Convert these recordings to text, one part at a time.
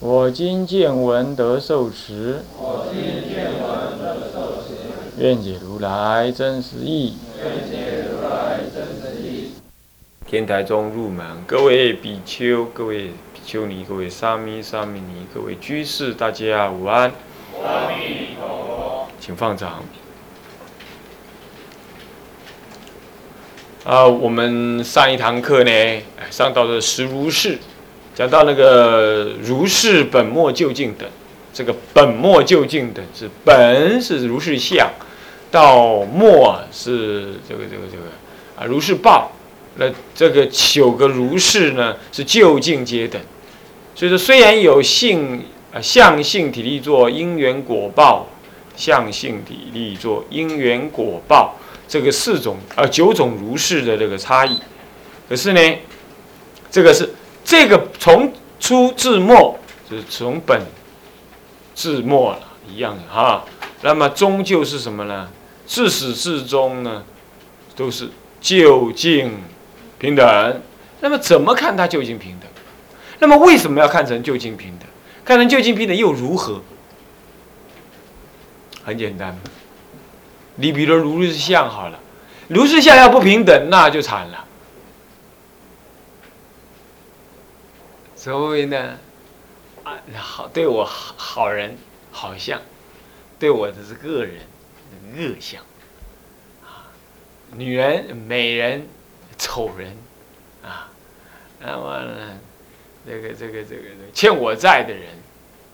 我今见闻得受持。愿解如来真实义。天台中入门，各位比丘、各位比丘尼、各位沙弥、沙弥尼、各位居士，大家午安。阿弥陀佛，请放掌。啊，我们上一堂课呢，上到了十如是，讲到那个如是本末究竟等。这个本末究竟等是本是如是相，到末是这个这个这个啊如是报。那这个九个如是呢，是究竟皆等。所以说，虽然有性啊相性体力作因缘果报，相性体力作因缘果报。这个四种啊九种如是的这个差异，可是呢，这个是这个从初至末，就是从本至末了一样的哈。那么终究是什么呢？自始至终呢，都是究竟平等。那么怎么看它究竟平等？那么为什么要看成究竟平等？看成究竟平等又如何？很简单。你比如如是相好了，如是相要不平等，那就惨了。所以呢，啊，好对我好好人好相，对我的是恶人恶相，啊，女人美人丑人，啊，那么呢，这个这个这个欠我债的人，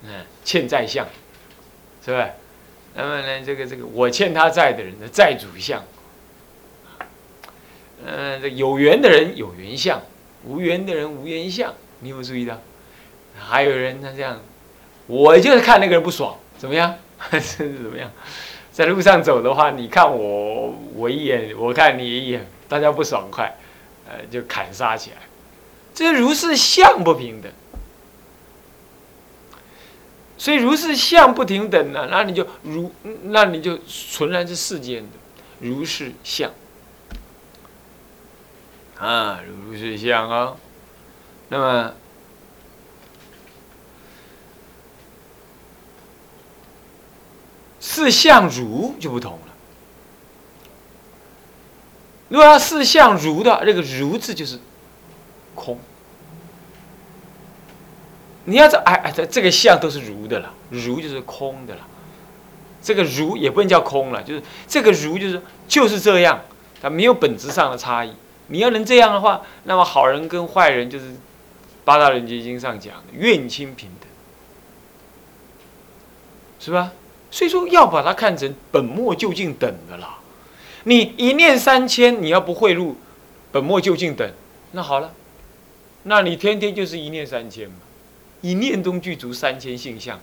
嗯，欠债相，是吧？那么呢，这个这个我欠他债的人的债主相，嗯，这有缘的人有缘相，无缘的人无缘相，你有没有注意到？还有人他这样，我就是看那个人不爽，怎么样？还是怎么样？在路上走的话，你看我我一眼，我看你一眼，大家不爽快，呃，就砍杀起来，这如是相不平等。所以如是相不平等呢，那你就如，那你就纯然是世间的如是相啊，如是相啊。那么四相如就不同了。如果要四相如的，这个如字就是空。你要这哎哎，这这个相都是如的了，如就是空的了。这个如也不能叫空了，就是这个如就是就是这样，它没有本质上的差异。你要能这样的话，那么好人跟坏人就是八大人结经上讲的怨亲平等，是吧？所以说要把它看成本末究竟等的啦。你一念三千，你要不贿赂本末究竟等，那好了，那你天天就是一念三千嘛。一念中具足三千性相，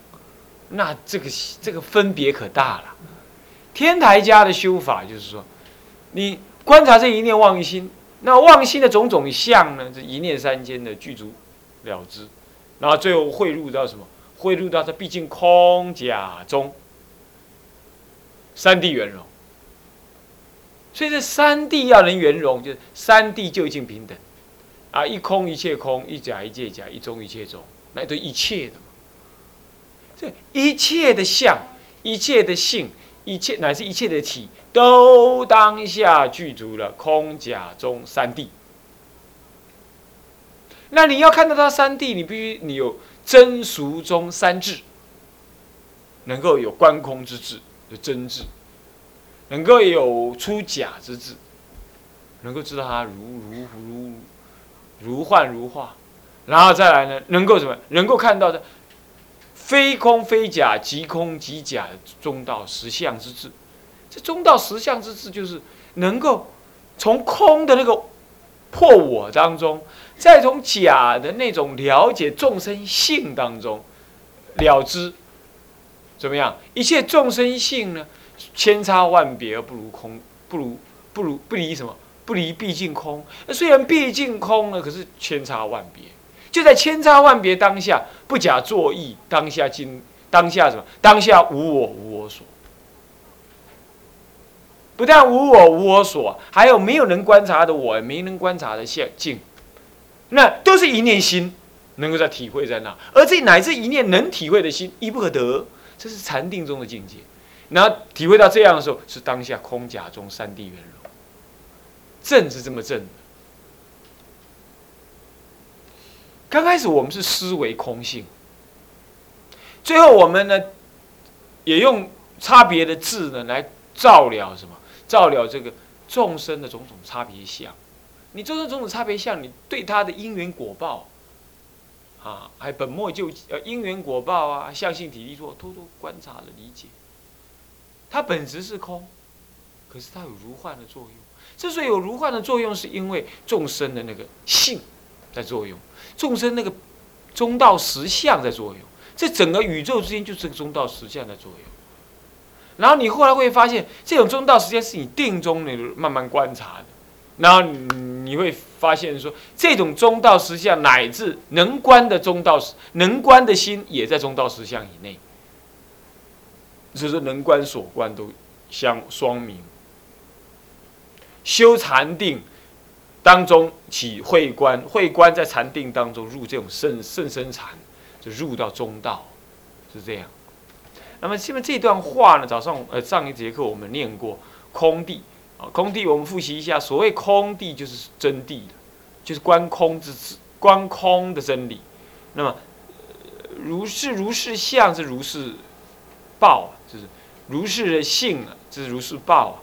那这个这个分别可大了。天台家的修法就是说，你观察这一念妄心，那妄心的种种相呢，这一念三千的具足了之，然后最后汇入到什么？汇入到它毕竟空假中三谛圆融。所以这三谛要能圆融，就是三谛究竟平等啊！一空一切空，一假一切假，一中一切中。来对一切的嘛，这一切的相、一切的性、一切乃至一切的体，都当下具足了空假中三谛。那你要看到它三谛，你必须你有真俗中三智，能够有观空之智的真智，能够有出假之智，能够知道它如如如如幻如化。然后再来呢，能够什么？能够看到的非空非假，即空即假的中道实相之智。这中道实相之智，就是能够从空的那个破我当中，再从假的那种了解众生性当中，了之，怎么样？一切众生性呢，千差万别而不如空，不如不如不离什么？不离毕竟空。那虽然毕竟空呢，可是千差万别。就在千差万别当下，不假作意，当下今当下什么？当下无我无我所。不但无我无我所，还有没有能观察的我，没能观察的现境，那都是一念心能够在体会在那，而这乃至一念能体会的心亦不可得，这是禅定中的境界。然后体会到这样的时候，是当下空假中三地圆融，正是这么正。刚开始我们是思维空性，最后我们呢，也用差别的字呢来照料什么？照料这个众生的种种差别相。你众生种种差别相，你对他的因缘果报，啊，还本末就呃因缘果报啊，相性体力作，偷偷观察了理解。它本质是空，可是它有如幻的作用。之所以有如幻的作用，是因为众生的那个性在作用。众生那个中道实相在作用，这整个宇宙之间就是个中道实相在作用。然后你后来会发现，这种中道实相是你定中你慢慢观察的，然后你会发现说，这种中道实相乃至能观的中道能观的心也在中道实相以内，就是能观所观都相双明，修禅定。当中起会观，会观在禅定当中入这种甚甚深禅，就入到中道，是这样。那么下面这段话呢，早上呃上一节课我们念过空地空地我们复习一下，所谓空地就是真谛就是观空之观空的真理。那么如是如是相是如是报啊，就是如是的性啊，这是如是报啊，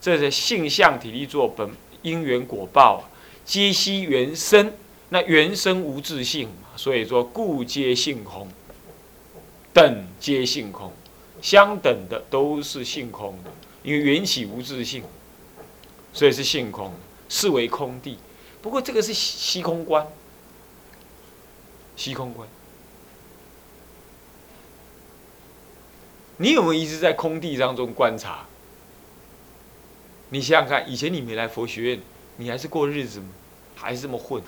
这是性相体力作本。因缘果报啊，皆悉原生。那原生无自性嘛，所以说故皆性空，等皆性空，相等的都是性空的，因为缘起无自性，所以是性空，是为空地。不过这个是虚空观，虚空观。你有没有一直在空地当中观察？你想想看，以前你没来佛学院，你还是过日子吗？还是这么混？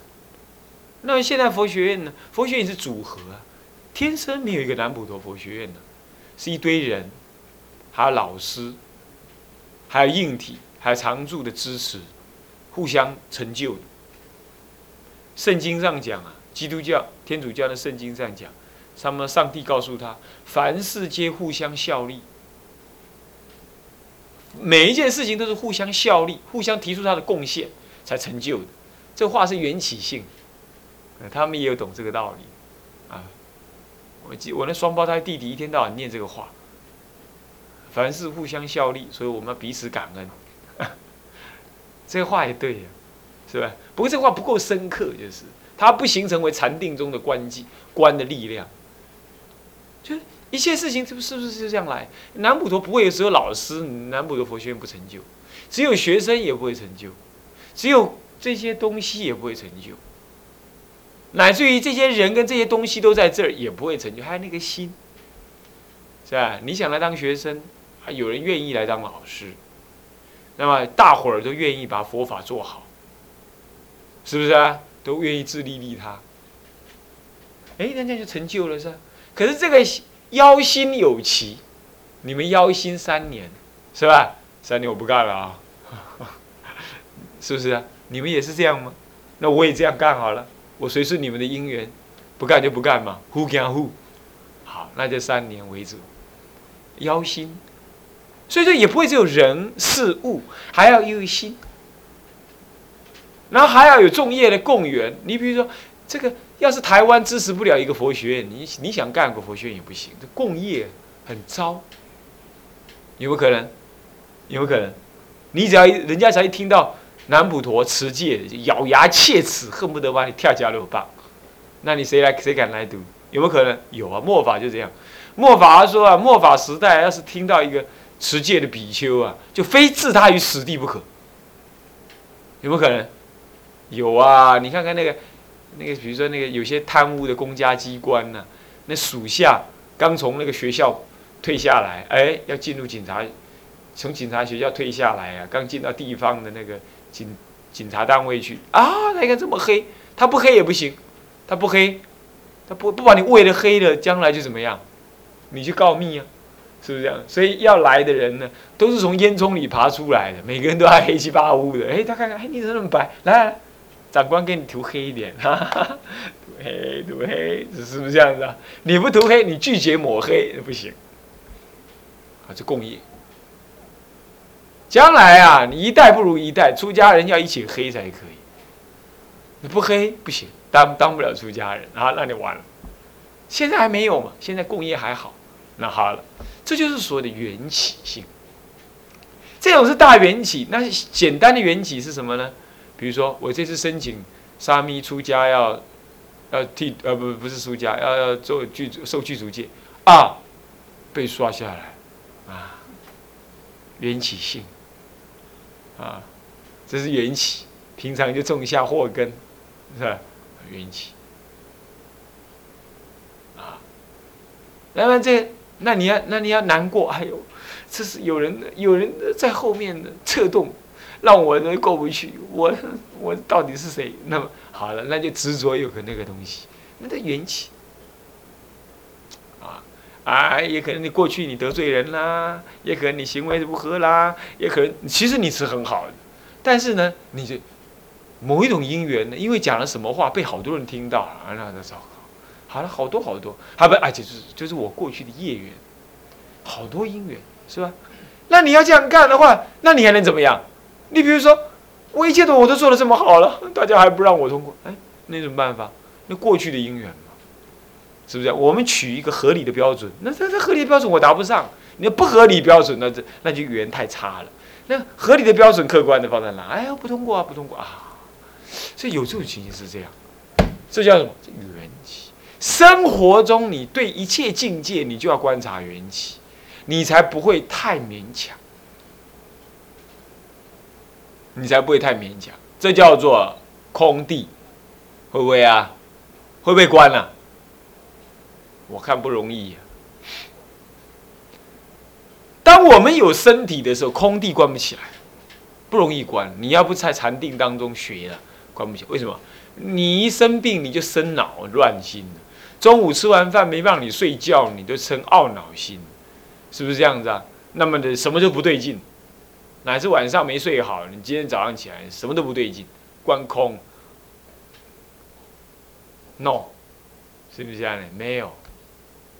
那么现在佛学院呢？佛学院是组合啊，天生没有一个南普陀佛学院的，是一堆人，还有老师，还有硬体，还常住的支持，互相成就的。圣经上讲啊，基督教、天主教的圣经上讲，他们上帝告诉他，凡事皆互相效力。每一件事情都是互相效力，互相提出他的贡献才成就的。这话是缘起性，他们也有懂这个道理啊。我记我那双胞胎弟弟一天到晚念这个话，凡事互相效力，所以我们要彼此感恩。这话也对呀，是吧？不过这话不够深刻，就是它不形成为禅定中的关机观的力量，就。一切事情是不是不是就这样来？南普陀不会只有老师，南普陀佛学院不成就；只有学生也不会成就；只有这些东西也不会成就；乃至于这些人跟这些东西都在这儿也不会成就。还有那个心，是吧？你想来当学生，还有人愿意来当老师，那么大伙儿都愿意把佛法做好，是不是啊？都愿意自利利他。哎，那这样就成就了，是吧？可是这个。妖心有期，你们妖心三年，是吧？三年我不干了啊，是不是啊？你们也是这样吗？那我也这样干好了，我随顺你们的因缘，不干就不干嘛，Who can who？好，那就三年为主。妖心，所以说也不会只有人事物，还要有心，然后还要有众业的共缘。你比如说这个。要是台湾支持不了一个佛学院，你你想干个佛学院也不行，这共业很糟，有没有可能？有没可能？你只要人家才一听到南普陀持戒，咬牙切齿，恨不得把你跳加六棒，那你谁来谁敢来读？有没有可能？有啊，末法就这样。末法说啊，末法时代要是听到一个持戒的比丘啊，就非置他于死地不可。有没有可能？有啊，你看看那个。那个比如说那个有些贪污的公家机关呢，那属下刚从那个学校退下来，哎，要进入警察，从警察学校退下来啊，刚进到地方的那个警警察单位去啊，那个这么黑，他不黑也不行，他不黑，他不不把你喂的黑了，将来就怎么样？你去告密啊，是不是这样？所以要来的人呢，都是从烟囱里爬出来的，每个人都还黑漆八乌的。哎，他看看，哎，你怎么那么白？来来，长官给你涂黑一点，哈哈，涂黑涂黑，是不是这样子啊？你不涂黑，你拒绝抹黑，不行。啊，这共业。将来啊，你一代不如一代，出家人要一起黑才可以。你不黑不行，当当不了出家人啊，那你完了。现在还没有嘛，现在共业还好。那好了，这就是所谓的缘起性。这种是大缘起，那简单的缘起是什么呢？比如说，我这次申请沙弥出家要要替呃不不是出家要要做具受具足戒啊，被刷下来啊，缘起性啊，这是缘起，平常就种下祸根，是吧？缘起啊，那么这。那你要，那你要难过。哎呦，这是有人，有人在后面的策动，让我呢过不去。我，我到底是谁？那么好了，那就执着有个那个东西，那个缘起。啊啊，也可能你过去你得罪人啦，也可能你行为不合啦，也可能其实你是很好的，但是呢，你这某一种因缘呢，因为讲了什么话被好多人听到了，那那糟糕。好了，好多好多，还不，而且就是就是我过去的业缘，好多因缘，是吧？那你要这样干的话，那你还能怎么样？你比如说，我一切的我都做的这么好了，大家还不让我通过，哎，那什么办法？那过去的因缘嘛，是不是？我们取一个合理的标准，那这这合理的标准我达不上，你不合理标准，那这那就缘太差了。那合理的标准，客观的放在哪？哎呀，不通过啊，不通过啊。所以有这种情形是这样，这叫什么？缘起。生活中，你对一切境界，你就要观察缘起，你才不会太勉强，你才不会太勉强。这叫做空地，会不会啊？会不会关了？我看不容易。当我们有身体的时候，空地关不起来，不容易关。你要不在禅定当中学了，关不起。为什么？你一生病，你就生恼乱心了。中午吃完饭没让你睡觉，你都生懊恼心，是不是这样子啊？那么的什么都不对劲，乃至晚上没睡好，你今天早上起来什么都不对劲，观空，no，是不是这样的？没有，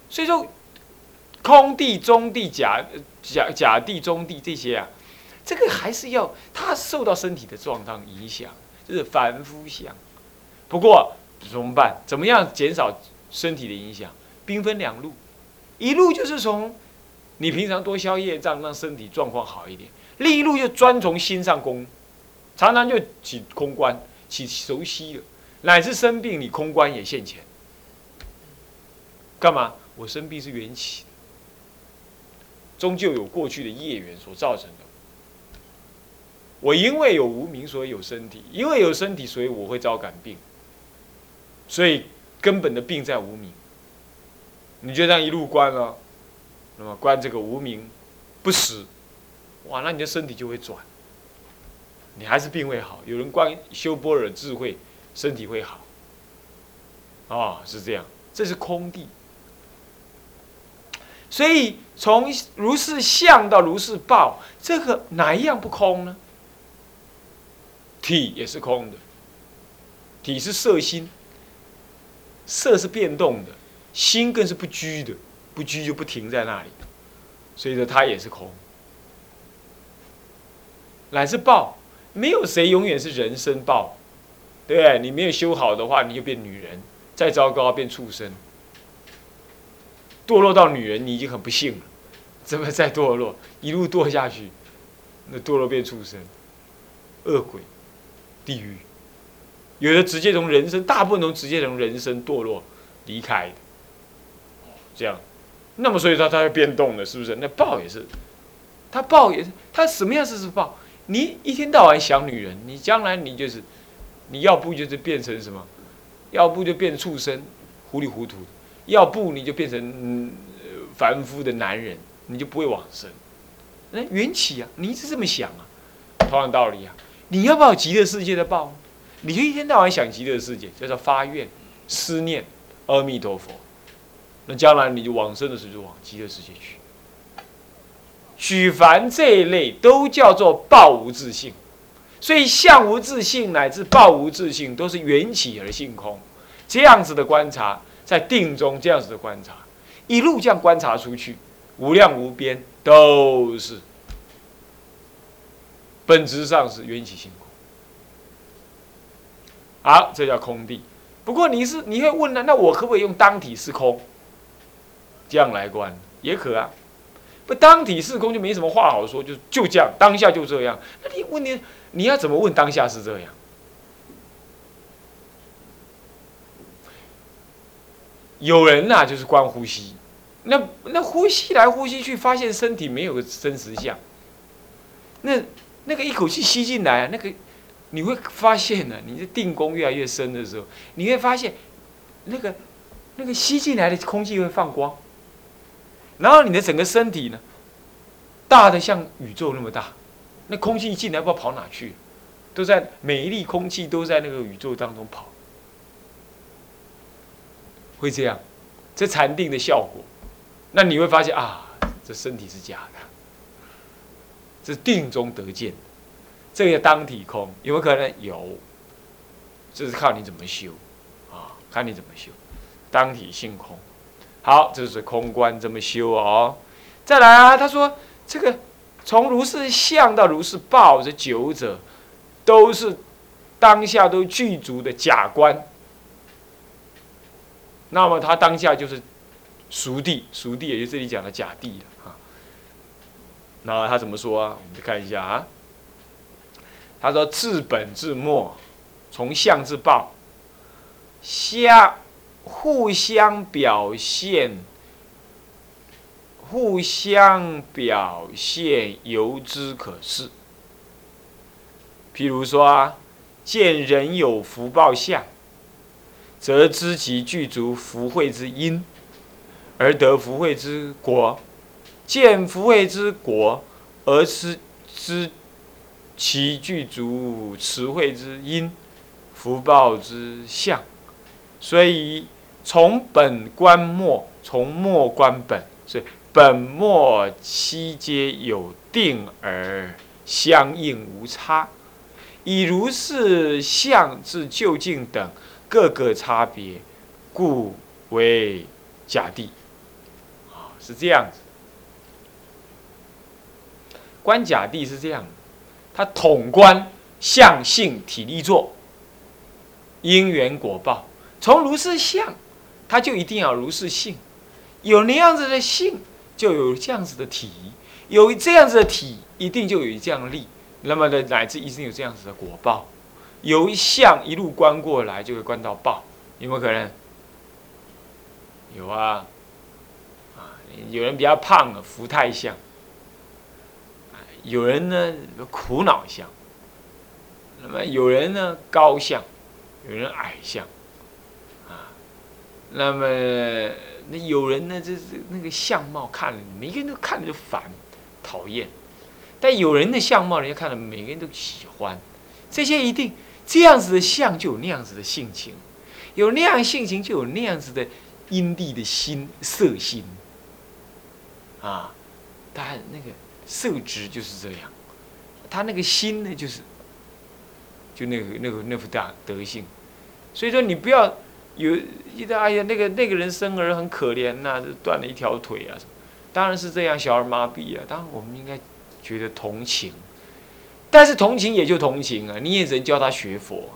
所以说空地、中地、假假假地、中地这些啊，这个还是要它受到身体的状况影响，就是凡夫相。不过怎么办？怎么样减少？身体的影响，兵分两路，一路就是从你平常多消业障，让身体状况好一点；另一路就专从心上攻，常常就起空观，起熟悉了，乃至生病，你空观也现前。干嘛？我生病是缘起，终究有过去的业缘所造成的。我因为有无名，所以有身体；因为有身体，所以我会遭感病。所以。根本的病在无名，你就这样一路关了，那么关这个无名不死，哇，那你的身体就会转，你还是病会好。有人关修波尔智慧，身体会好，啊，是这样，这是空地。所以从如是相到如是报，这个哪一样不空呢？体也是空的，体是色心。色是变动的，心更是不居的，不居就不停在那里，所以说它也是空。乃是报，没有谁永远是人生报，对不对？你没有修好的话，你就变女人；再糟糕，变畜生，堕落到女人，你已经很不幸了。怎么再堕落，一路堕下去，那堕落变畜生，恶鬼，地狱。有的直接从人生，大部分都直接从人生堕落离开的，这样，那么所以说它会变动的，是不是？那报也是，他报也是，他什么样子是报？你一天到晚想女人，你将来你就是，你要不就是变成什么？要不就变畜生，糊里糊涂；要不你就变成嗯凡夫的男人，你就不会往生。那缘起啊，你一直这么想啊，同样道理啊，你要不要极乐世界的报？你就一天到晚想极乐世界，叫做发愿、思念阿弥陀佛。那将来你就往生的时候就往极乐世界去。许凡这一类都叫做报无自性，所以相无自性乃至报无自性都是缘起而性空。这样子的观察，在定中这样子的观察，一路这样观察出去，无量无边都是本质上是缘起性空。好，这叫空地。不过你是你会问呢？那我可不可以用当体是空这样来观？也可啊。不当体是空就没什么话好说，就就这样，当下就这样。那你问你，你要怎么问当下是这样？有人呐，就是观呼吸，那那呼吸来呼吸去，发现身体没有个真实相。那那个一口气吸进来，那个你会发现呢，你的定功越来越深的时候，你会发现那个那个吸进来的空气会放光。然后你的整个身体呢，大的像宇宙那么大，那空气一进来不知道跑哪去，都在每一粒空气都在那个宇宙当中跑，会这样，这禅定的效果，那你会发现啊，这身体是假的，这定中得见，这个当体空有没有可能？有，这是靠你怎么修，啊，看你怎么修，当体性空。好，这是空观这么修哦。再来啊，他说这个从如是相到如是报这九者，都是当下都具足的假观。那么他当下就是熟地，熟地也就这里讲的假地了啊。那他怎么说啊？我们看一下啊。他说自本至末，从相至报，相。互相表现，互相表现，由之可视。譬如说啊，见人有福报相，则知其具足福慧之因，而得福慧之果；见福慧之果，而知知其具足慈慧之因，福报之相。所以。从本观末，从末观本，所以本末期皆有定而相应无差，以如是相至究竟等各个差别，故为假地。是这样子。观假地是这样，他统观相性体力作，因缘果报，从如是相。他就一定要如是性，有那样子的性，就有这样子的体；有这样子的体，一定就有这样力。那么的乃至一定有这样子的果报。由相一路观过来，就会观到报，有没有可能？有啊，啊，有人比较胖的福太相，有人呢苦恼相，那么有人呢高相，有人矮相。啊那么，那有人呢？这这那个相貌看了，每个人都看着就烦、讨厌；但有人的相貌，人家看了，每个人都喜欢。这些一定这样子的相，就有那样子的性情；有那样性情，就有那样子的阴地的心色心。啊，他那个色值就是这样，他那个心呢，就是就那个那个那副大德性。所以说，你不要。有一个哎呀，那个那个人生儿很可怜呐，断了一条腿啊，当然是这样，小儿麻痹啊。当然我们应该觉得同情，但是同情也就同情啊，你也只能教他学佛，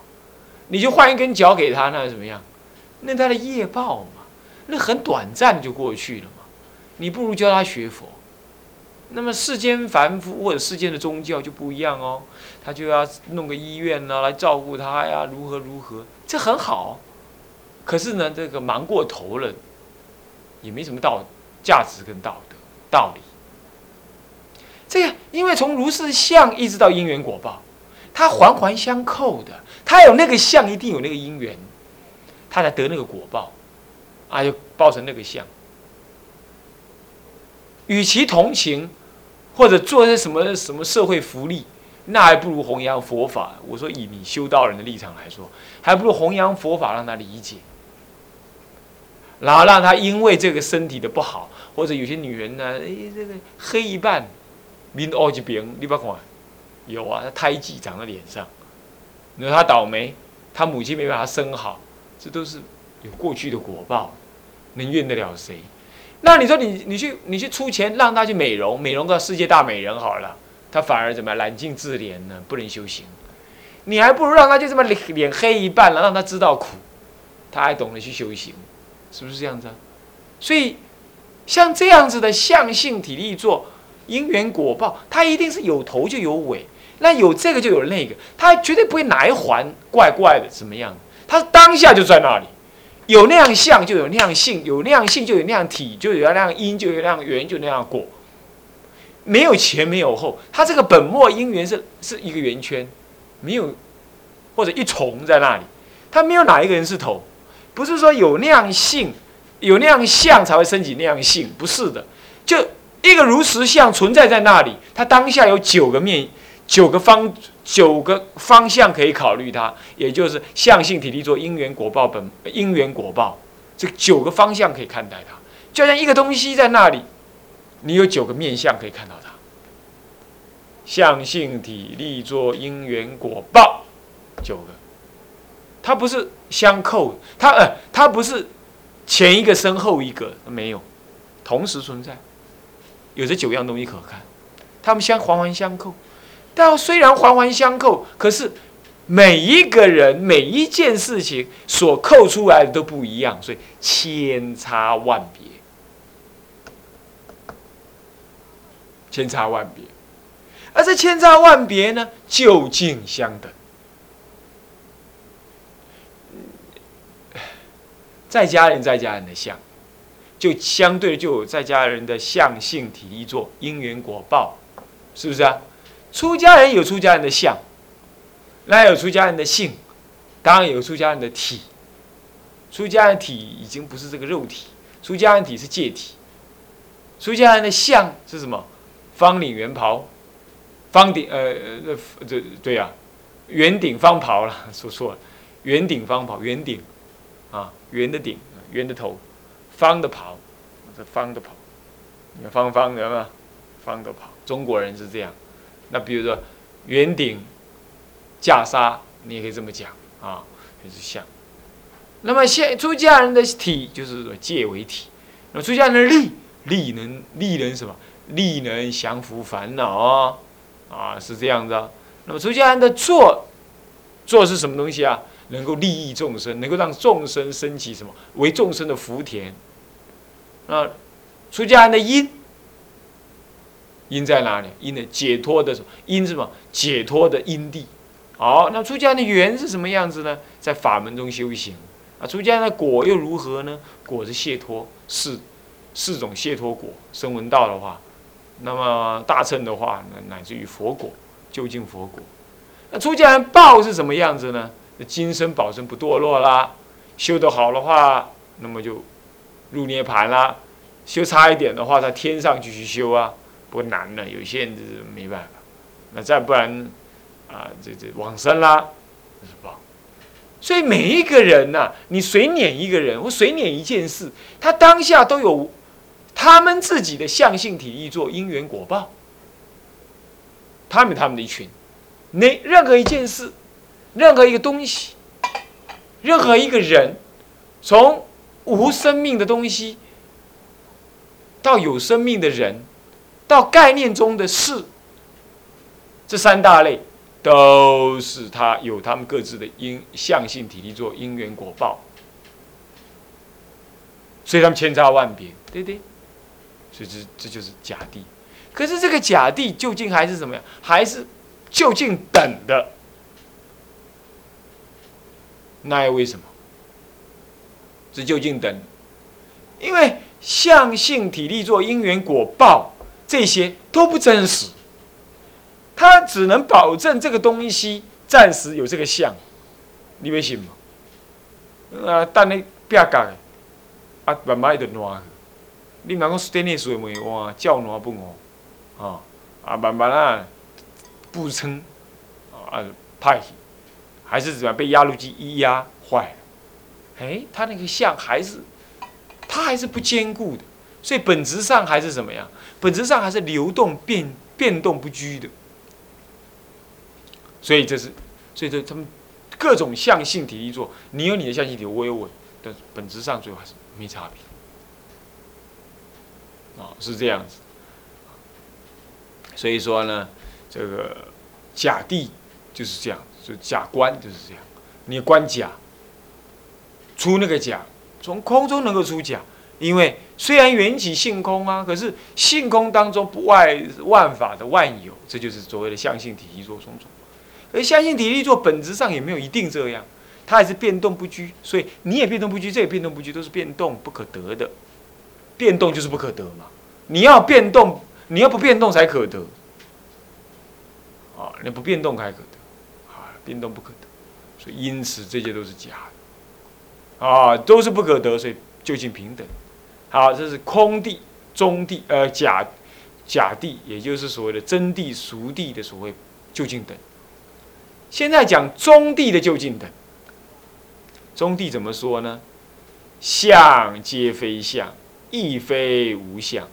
你就换一根脚给他，那怎么样？那他的业报嘛，那很短暂就过去了嘛。你不如教他学佛。那么世间凡夫或者世间的宗教就不一样哦，他就要弄个医院呐来照顾他呀，如何如何，这很好。可是呢，这个忙过头了，也没什么道价值跟道德道理。这个，因为从如是相一直到因缘果报，它环环相扣的。它有那个相，一定有那个因缘，它才得那个果报，啊，就报成那个相。与其同情，或者做些什么什么社会福利，那还不如弘扬佛法。我说以你修道人的立场来说，还不如弘扬佛法，让他理解，然后让他因为这个身体的不好，或者有些女人呢，哎，这个黑一半，面凹一边，你不看，有啊，胎记长在脸上，你说他倒霉，他母亲没把他生好，这都是有过去的果报，能怨得了谁？那你说你你去你去出钱让他去美容，美容个世界大美人好了，他反而怎么样揽镜自怜呢？不能修行，你还不如让他就这么脸脸黑一半了，让他知道苦，他还懂得去修行，是不是这样子啊？所以像这样子的相性体力做因缘果报，它一定是有头就有尾，那有这个就有那个，他绝对不会哪一环怪怪的怎么样，他当下就在那里。有那样相，就有那样性；有那样性，就有那样体；就有那样因，就有那样缘，就那样果。没有前，没有后，它这个本末因缘是是一个圆圈，没有或者一重在那里，它没有哪一个人是头。不是说有那样性，有那样相才会升起那样性，不是的。就一个如实相存在在那里，它当下有九个面。九个方九个方向可以考虑它，也就是相性体力做因缘果报本因缘果报，这九个方向可以看待它，就像一个东西在那里，你有九个面相可以看到它。相性体力做因缘果报，九个，它不是相扣，它呃它不是前一个身后一个没有，同时存在，有这九样东西可看，它们相环环相扣。但虽然环环相扣，可是每一个人每一件事情所扣出来的都不一样，所以千差万别，千差万别。而这千差万别呢，究竟相等。在家人在家人的相，就相对就有在家人的相性体力做因缘果报，是不是啊？出家人有出家人的相，那有出家人的性，当然有出家人的体。出家人体已经不是这个肉体，出家人体是界体。出家人的相是什么？方领圆袍，方顶呃呃这对呀，圆顶方袍了，说错了，圆顶方袍，圆顶啊，圆的顶，圆的头，方的袍，这方的袍，你方方的嘛，方的袍，中国人是这样。那比如说，圆顶袈裟，你也可以这么讲啊，就是像。那么现出家人的体就是说戒为体，那么出家人的力，力能力能什么？力能降伏烦恼啊，啊是这样的。那么出家人的做，做是什么东西啊？能够利益众生，能够让众生升起什么？为众生的福田。啊，出家人的因。因在哪里？因的解脱的什么？因是什么？解脱的因地。好，那出家的缘是什么样子呢？在法门中修行。啊，出家的果又如何呢？果是解脱，四四种解脱果。声闻道的话，那么大乘的话，乃至于佛果，究竟佛果。那出家人报是什么样子呢？那今生保证不堕落啦，修得好的话，那么就入涅盘啦；修差一点的话，在天上继续修啊。不难了，有些人就是没办法。那再不然，啊，这这往生啦，是吧？所以每一个人呐，你随撵一个人或随撵一件事，他当下都有他们自己的相性体力做因缘果报。他们他们的一群，那任何一件事，任何一个东西，任何一个人，从无生命的东西到有生命的人。到概念中的事，这三大类都是他有他们各自的因相性体力做因缘果报，所以他们千差万别，对不对？所以这这就是假地。可是这个假地究竟还是怎么样？还是究竟等的？那又为什么？是究竟等？因为相性体力做因缘果报。这些都不真实，他只能保证这个东西暂时有这个相，你会信吗？啊，但你不要讲，啊，慢慢就乱，你若讲 stainless 的煤哇，较软不哦，啊啊慢慢啊不撑啊派去，还是怎么被压路机一压坏了？哎，它那个相还是它还是不坚固的，所以本质上还是怎么样？本质上还是流动变变动不居的。所以这是，所以这他们各种象性体力做，你有你的象性体，我有我的，但是本质上最后还是没差别。啊，是这样子。所以说呢，这个甲地就是这样，就甲官就是这样。你观甲，出那个甲，从空中能够出甲，因为虽然缘起性空啊，可是性空当中不外万法的万有，这就是所谓的相性体力做种种。而相性体力做本质上也没有一定这样，它还是变动不居，所以你也变动不居，这也变动不居，都是变动不可得的。变动就是不可得嘛，你要变动，你要不变动才可得。啊，你不变动才可得，啊，变动不可得，所以因此这些都是假的，啊，都是不可得，所以究竟平等。好，这是空地、中地，呃，假假地，也就是所谓的真地、俗地的所谓就近等。现在讲中地的就近等，中地怎么说呢？相皆非相，亦非无相，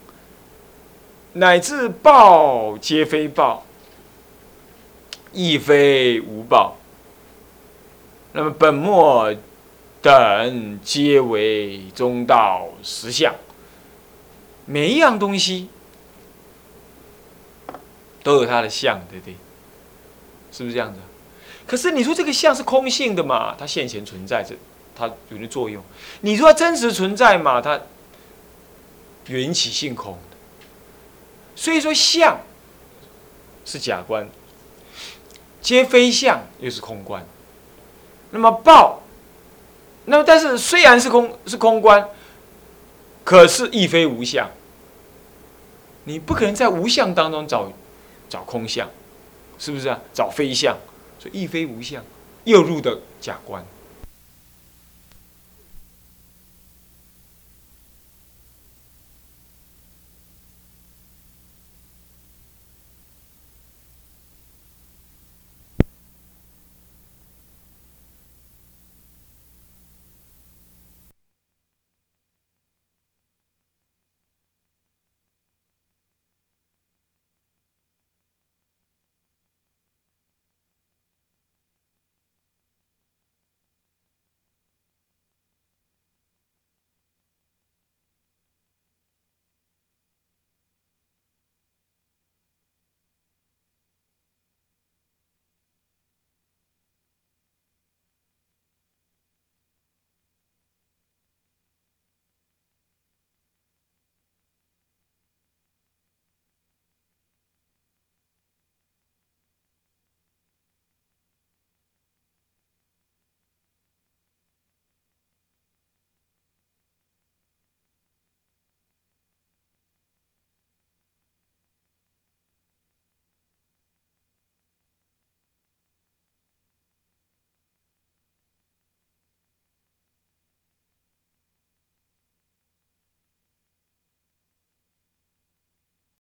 乃至报皆非报，亦非无报。那么本末等皆为中道实相，每一样东西都有它的相，对不对？是不是这样子？可是你说这个相是空性的嘛？它现前存在着，它有的作用。你说真实存在嘛？它缘起性空的。所以说相是假观，皆非相又是空观。那么报，那么但是虽然是空是空观，可是亦非无相。你不可能在无相当中找找空相，是不是啊？找非相。所以亦非无相，又入的假观。